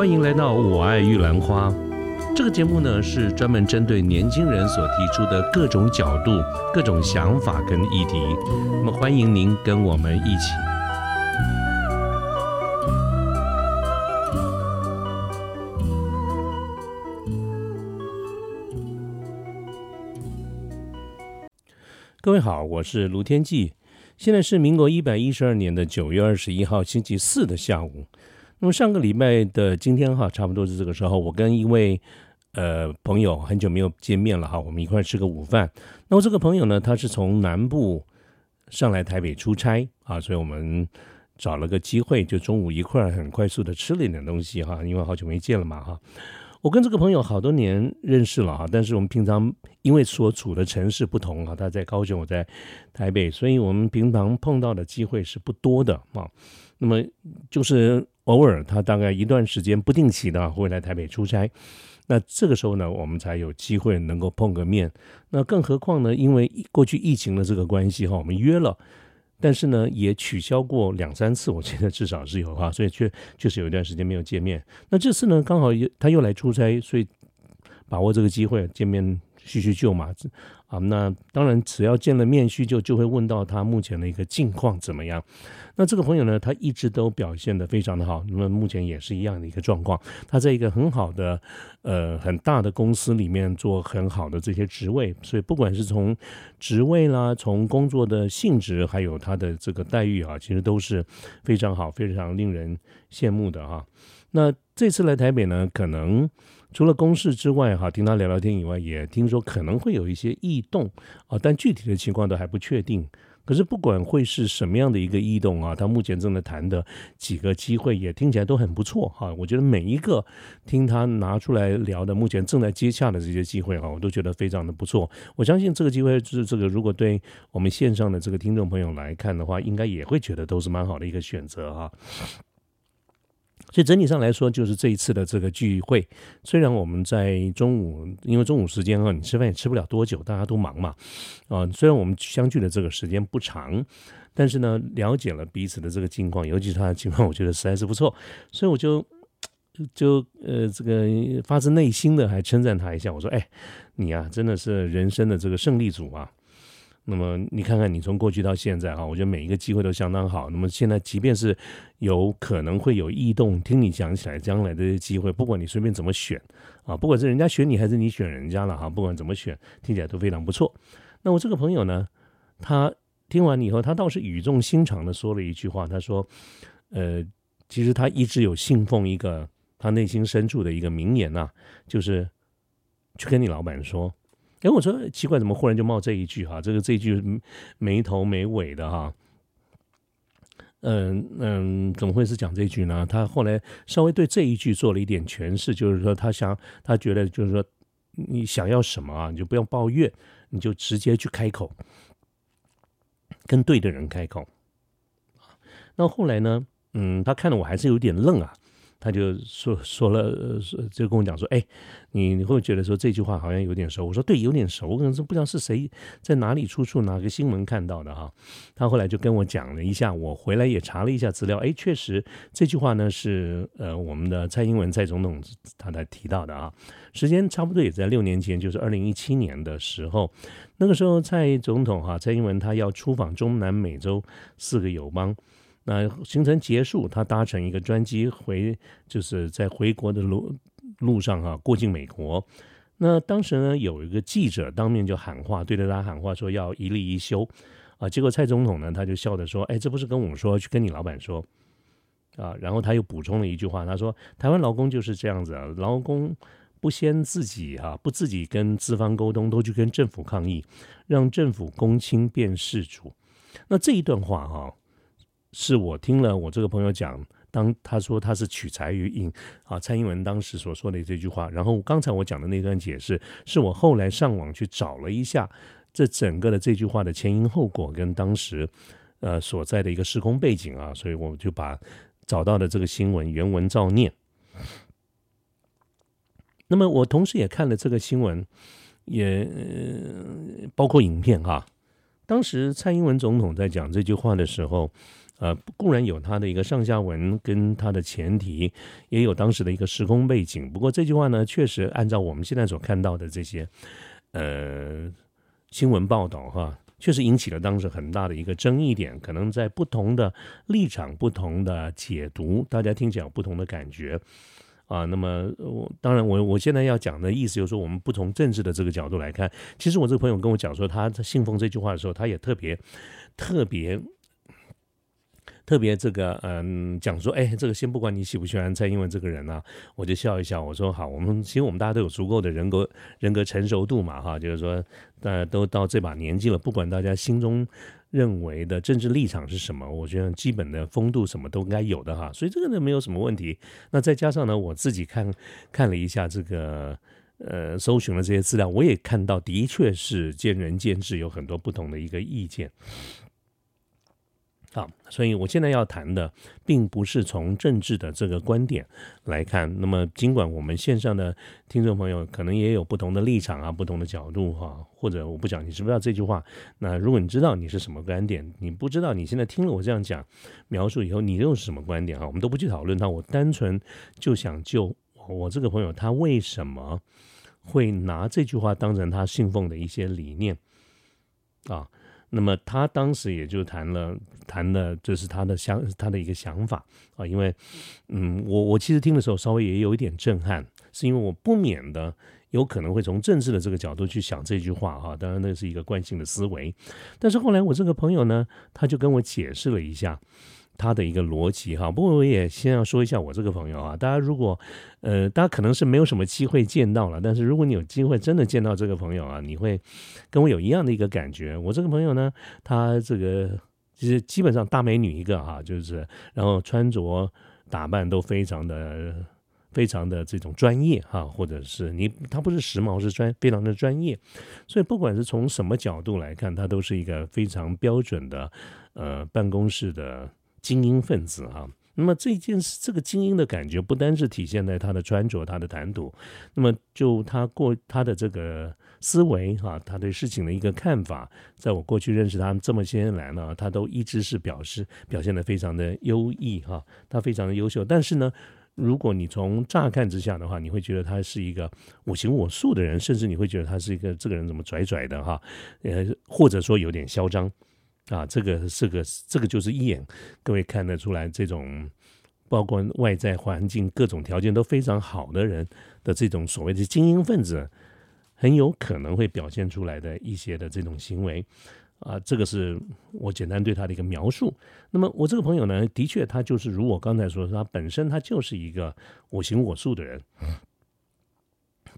欢迎来到《我爱玉兰花》这个节目呢，是专门针对年轻人所提出的各种角度、各种想法跟议题。那么，欢迎您跟我们一起。各位好，我是卢天记。现在是民国一百一十二年的九月二十一号星期四的下午。那么上个礼拜的今天哈，差不多是这个时候，我跟一位呃朋友很久没有见面了哈，我们一块吃个午饭。那么这个朋友呢，他是从南部上来台北出差啊，所以我们找了个机会，就中午一块很快速的吃了一点东西哈，因为好久没见了嘛哈。我跟这个朋友好多年认识了哈，但是我们平常因为所处的城市不同啊，他在高雄，我在台北，所以我们平常碰到的机会是不多的啊。那么就是偶尔他大概一段时间不定期的会来台北出差，那这个时候呢，我们才有机会能够碰个面。那更何况呢，因为过去疫情的这个关系哈，我们约了。但是呢，也取消过两三次，我记得至少是有哈，所以确确实有一段时间没有见面。那这次呢，刚好又他又来出差，所以把握这个机会见面。叙叙旧嘛，啊，那当然，只要见了面叙旧，就会问到他目前的一个近况怎么样。那这个朋友呢，他一直都表现的非常的好，那么目前也是一样的一个状况。他在一个很好的、呃很大的公司里面做很好的这些职位，所以不管是从职位啦，从工作的性质，还有他的这个待遇啊，其实都是非常好、非常令人羡慕的哈。那这次来台北呢，可能。除了公事之外，哈，听他聊聊天以外，也听说可能会有一些异动啊，但具体的情况都还不确定。可是不管会是什么样的一个异动啊，他目前正在谈的几个机会也听起来都很不错哈。我觉得每一个听他拿出来聊的，目前正在接洽的这些机会哈，我都觉得非常的不错。我相信这个机会就是这个，如果对我们线上的这个听众朋友来看的话，应该也会觉得都是蛮好的一个选择哈。所以整体上来说，就是这一次的这个聚会，虽然我们在中午，因为中午时间啊，你吃饭也吃不了多久，大家都忙嘛，啊，虽然我们相聚的这个时间不长，但是呢，了解了彼此的这个近况，尤其是他的情况，我觉得实在是不错，所以我就就呃，这个发自内心的还称赞他一下，我说，哎，你啊，真的是人生的这个胜利组啊。那么你看看，你从过去到现在哈，我觉得每一个机会都相当好。那么现在，即便是有可能会有异动，听你讲起来，将来的机会，不管你随便怎么选啊，不管是人家选你还是你选人家了哈，不管怎么选，听起来都非常不错。那我这个朋友呢，他听完以后，他倒是语重心长的说了一句话，他说：“呃，其实他一直有信奉一个他内心深处的一个名言呐，就是去跟你老板说。”哎，我说奇怪，怎么忽然就冒这一句哈？这个这一句没头没尾的哈。嗯嗯，怎么会是讲这句呢？他后来稍微对这一句做了一点诠释，就是说他想，他觉得就是说，你想要什么啊，你就不用抱怨，你就直接去开口，跟对的人开口。那后来呢？嗯，他看了我还是有点愣啊。他就说说了，说就跟我讲说，哎，你你会觉得说这句话好像有点熟。我说对，有点熟，我可能是不知道是谁在哪里出处哪个新闻看到的哈。他后来就跟我讲了一下，我回来也查了一下资料，哎，确实这句话呢是呃我们的蔡英文蔡总统他在提到的啊。时间差不多也在六年前，就是二零一七年的时候，那个时候蔡总统哈蔡英文他要出访中南美洲四个友邦。那行程结束，他搭乘一个专机回，就是在回国的路路上哈，过境美国。那当时呢，有一个记者当面就喊话，对着他喊话说要一例一休啊。结果蔡总统呢，他就笑着说：“哎，这不是跟我说，去跟你老板说啊。”然后他又补充了一句话，他说：“台湾劳工就是这样子，劳工不先自己哈，不自己跟资方沟通，都去跟政府抗议，让政府公卿变事主。”那这一段话哈。是我听了我这个朋友讲，当他说他是取材于应啊蔡英文当时所说的这句话，然后刚才我讲的那段解释，是我后来上网去找了一下这整个的这句话的前因后果跟当时呃所在的一个时空背景啊，所以我就把找到的这个新闻原文照念。那么我同时也看了这个新闻，也包括影片哈。当时蔡英文总统在讲这句话的时候，呃，固然有他的一个上下文跟他的前提，也有当时的一个时空背景。不过这句话呢，确实按照我们现在所看到的这些呃新闻报道哈。确实引起了当时很大的一个争议点，可能在不同的立场、不同的解读，大家听起来有不同的感觉啊。那么，我当然，我我现在要讲的意思就是说，我们不从政治的这个角度来看，其实我这个朋友跟我讲说，他信奉这句话的时候，他也特别特别。特别这个嗯讲说，哎，这个先不管你喜不喜欢蔡英文这个人呢，我就笑一笑，我说好，我们其实我们大家都有足够的人格人格成熟度嘛，哈，就是说大家都到这把年纪了，不管大家心中认为的政治立场是什么，我觉得基本的风度什么都应该有的哈，所以这个呢没有什么问题。那再加上呢，我自己看看了一下这个呃搜寻了这些资料，我也看到的确是见仁见智，有很多不同的一个意见。好，所以我现在要谈的，并不是从政治的这个观点来看。那么，尽管我们线上的听众朋友可能也有不同的立场啊、不同的角度哈，或者我不讲，你知不知道这句话？那如果你知道你是什么观点，你不知道你现在听了我这样讲描述以后，你又是什么观点啊？我们都不去讨论它，我单纯就想就我这个朋友他为什么会拿这句话当成他信奉的一些理念啊？那么他当时也就谈了谈了，就是他的想他的一个想法啊，因为嗯，我我其实听的时候稍微也有一点震撼，是因为我不免的有可能会从政治的这个角度去想这句话哈，当然那是一个惯性的思维，但是后来我这个朋友呢，他就跟我解释了一下。他的一个逻辑哈，不过我也先要说一下我这个朋友啊，大家如果呃，大家可能是没有什么机会见到了，但是如果你有机会真的见到这个朋友啊，你会跟我有一样的一个感觉。我这个朋友呢，他这个其实基本上大美女一个哈，就是然后穿着打扮都非常的非常的这种专业哈，或者是你他不是时髦，是专非常的专业，所以不管是从什么角度来看，他都是一个非常标准的呃办公室的。精英分子哈，那么这件事，这个精英的感觉不单是体现在他的穿着、他的谈吐，那么就他过他的这个思维哈，他对事情的一个看法，在我过去认识他这么些年来呢，他都一直是表示表现的非常的优异哈，他非常的优秀。但是呢，如果你从乍看之下的话，你会觉得他是一个我行我素的人，甚至你会觉得他是一个这个人怎么拽拽的哈，呃，或者说有点嚣张。啊，这个是个这个就是一眼各位看得出来，这种包括外在环境各种条件都非常好的人的这种所谓的精英分子，很有可能会表现出来的一些的这种行为啊，这个是我简单对他的一个描述。那么我这个朋友呢，的确他就是如我刚才说，他本身他就是一个我行我素的人。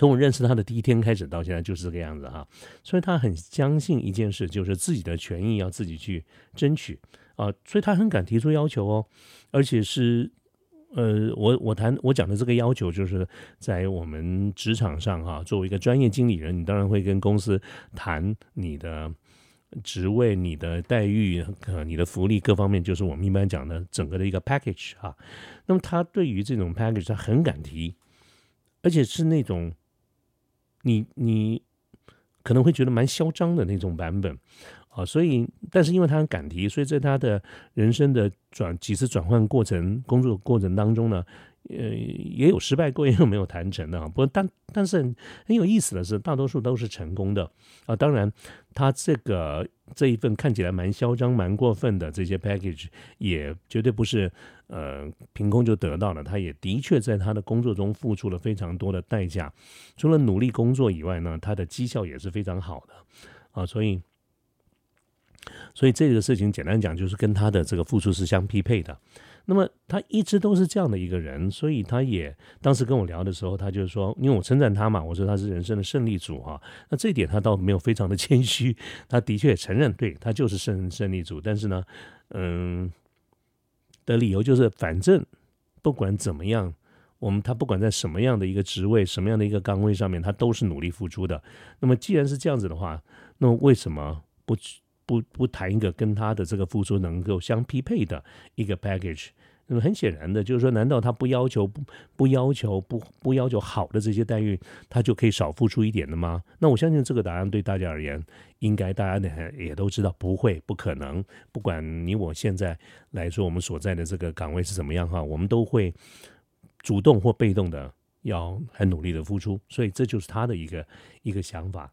从我认识他的第一天开始到现在就是这个样子哈，所以他很相信一件事，就是自己的权益要自己去争取啊，所以他很敢提出要求哦，而且是呃，我我谈我讲的这个要求，就是在我们职场上哈，作为一个专业经理人，你当然会跟公司谈你的职位、你的待遇、呃、你的福利各方面，就是我们一般讲的整个的一个 package 哈。那么他对于这种 package，他很敢提，而且是那种。你你可能会觉得蛮嚣张的那种版本啊，所以但是因为他很敢提，所以在他的人生的转几次转换过程、工作过程当中呢。呃，也有失败过，也有没有谈成的啊。不过，但但是很有意思的是，大多数都是成功的啊。当然，他这个这一份看起来蛮嚣张、蛮过分的这些 package，也绝对不是呃凭空就得到的。他也的确在他的工作中付出了非常多的代价。除了努力工作以外呢，他的绩效也是非常好的啊。所以，所以这个事情简单讲，就是跟他的这个付出是相匹配的。那么他一直都是这样的一个人，所以他也当时跟我聊的时候，他就说，因为我称赞他嘛，我说他是人生的胜利组哈。那这一点他倒没有非常的 谦虚，他的确承认，对他就是胜胜利组。但是呢，嗯，的理由就是，反正不管怎么样，我们他不管在什么样的一个职位、什么样的一个岗位上面，他都是努力付出的。那么既然是这样子的话，那么为什么不不不谈一个跟他的这个付出能够相匹配的一个 package？那么很显然的，就是说，难道他不要求不不要求不不要求好的这些待遇，他就可以少付出一点的吗？那我相信这个答案对大家而言，应该大家呢也都知道，不会，不可能。不管你我现在来说，我们所在的这个岗位是怎么样哈，我们都会主动或被动的要很努力的付出，所以这就是他的一个一个想法。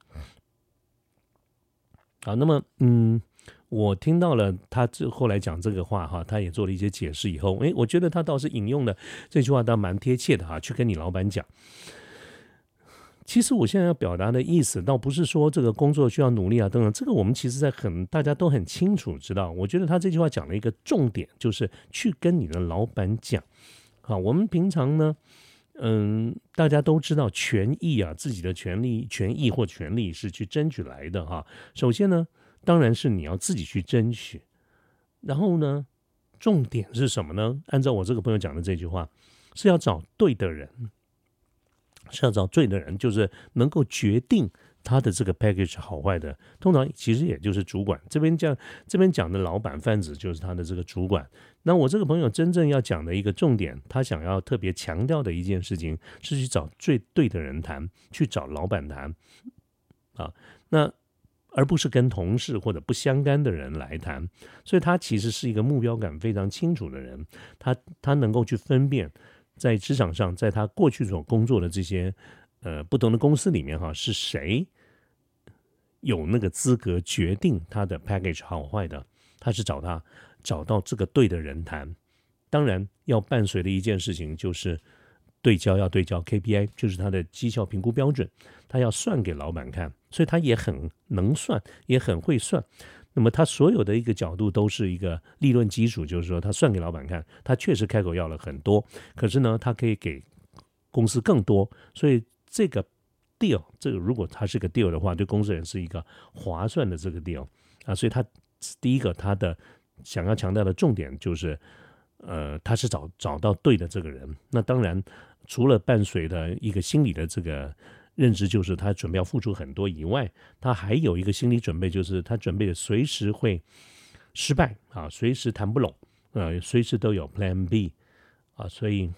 好，那么嗯。我听到了他这后来讲这个话哈，他也做了一些解释以后，诶，我觉得他倒是引用的这句话倒蛮贴切的哈，去跟你老板讲。其实我现在要表达的意思，倒不是说这个工作需要努力啊等等，这个我们其实在很大家都很清楚知道。我觉得他这句话讲了一个重点，就是去跟你的老板讲。好，我们平常呢，嗯，大家都知道权益啊，自己的权利、权益或权利是去争取来的哈。首先呢。当然是你要自己去争取，然后呢，重点是什么呢？按照我这个朋友讲的这句话，是要找对的人，是要找对的人，就是能够决定他的这个 package 好坏的。通常其实也就是主管这边讲，这边讲的老板贩子就是他的这个主管。那我这个朋友真正要讲的一个重点，他想要特别强调的一件事情，是去找最对的人谈，去找老板谈啊。那而不是跟同事或者不相干的人来谈，所以他其实是一个目标感非常清楚的人。他他能够去分辨，在职场上，在他过去所工作的这些呃不同的公司里面，哈，是谁有那个资格决定他的 package 好坏的？他是找他找到这个对的人谈。当然，要伴随的一件事情就是对焦，要对焦 KPI，就是他的绩效评估标准，他要算给老板看。所以他也很能算，也很会算。那么他所有的一个角度都是一个利润基础，就是说他算给老板看，他确实开口要了很多，可是呢，他可以给公司更多。所以这个 deal，这个如果他是个 deal 的话，对公司人是一个划算的这个 deal 啊。所以他第一个他的想要强调的重点就是，呃，他是找找到对的这个人。那当然，除了伴随的一个心理的这个。认知就是他准备要付出很多以外，他还有一个心理准备，就是他准备随时会失败啊，随时谈不拢，呃，随时都有 Plan B 啊，所以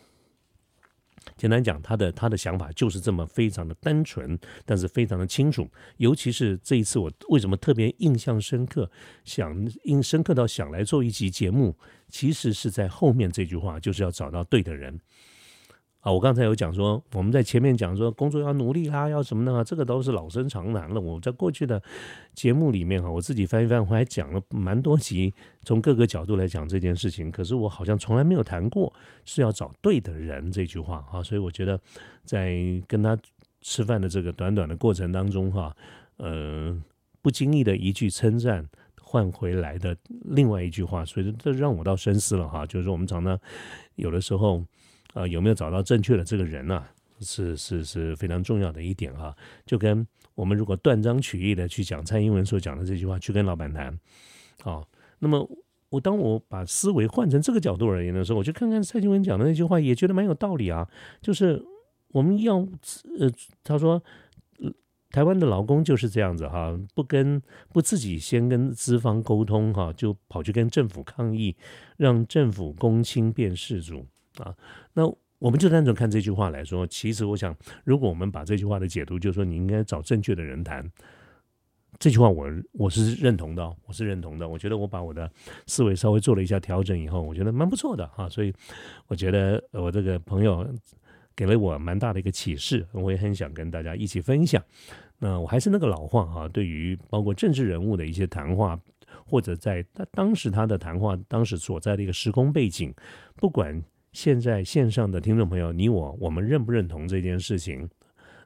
简单讲，他的他的想法就是这么非常的单纯，但是非常的清楚。尤其是这一次，我为什么特别印象深刻，想印深刻到想来做一集节目，其实是在后面这句话，就是要找到对的人。啊，我刚才有讲说，我们在前面讲说工作要努力啦，要什么呢？这个都是老生常谈了。我在过去的节目里面哈，我自己翻一翻，我还讲了蛮多集，从各个角度来讲这件事情。可是我好像从来没有谈过是要找对的人这句话哈，所以我觉得在跟他吃饭的这个短短的过程当中哈，呃，不经意的一句称赞换回来的另外一句话，所以这让我倒深思了哈。就是说我们常常有的时候。呃，有没有找到正确的这个人呢？是是是非常重要的一点啊。就跟我们如果断章取义的去讲蔡英文所讲的这句话，去跟老板谈，好，那么我当我把思维换成这个角度而言的时候，我就看看蔡英文讲的那句话，也觉得蛮有道理啊。就是我们要呃，他说台湾的劳工就是这样子哈，不跟不自己先跟资方沟通哈，就跑去跟政府抗议，让政府公亲变事主。啊，那我们就单纯看这句话来说，其实我想，如果我们把这句话的解读，就是说你应该找正确的人谈，这句话我我是认同的，我是认同的。我觉得我把我的思维稍微做了一下调整以后，我觉得蛮不错的哈。所以我觉得我这个朋友给了我蛮大的一个启示，我也很想跟大家一起分享。那我还是那个老话哈，对于包括政治人物的一些谈话，或者在他当时他的谈话当时所在的一个时空背景，不管。现在线上的听众朋友，你我我们认不认同这件事情？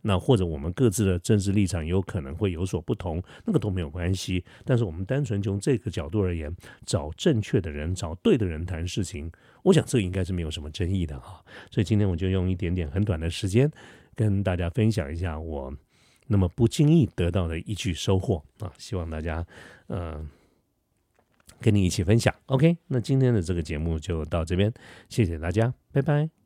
那或者我们各自的政治立场有可能会有所不同，那个都没有关系。但是我们单纯从这个角度而言，找正确的人，找对的人谈事情，我想这应该是没有什么争议的哈。所以今天我就用一点点很短的时间，跟大家分享一下我那么不经意得到的一句收获啊，希望大家嗯。跟你一起分享，OK，那今天的这个节目就到这边，谢谢大家，拜拜。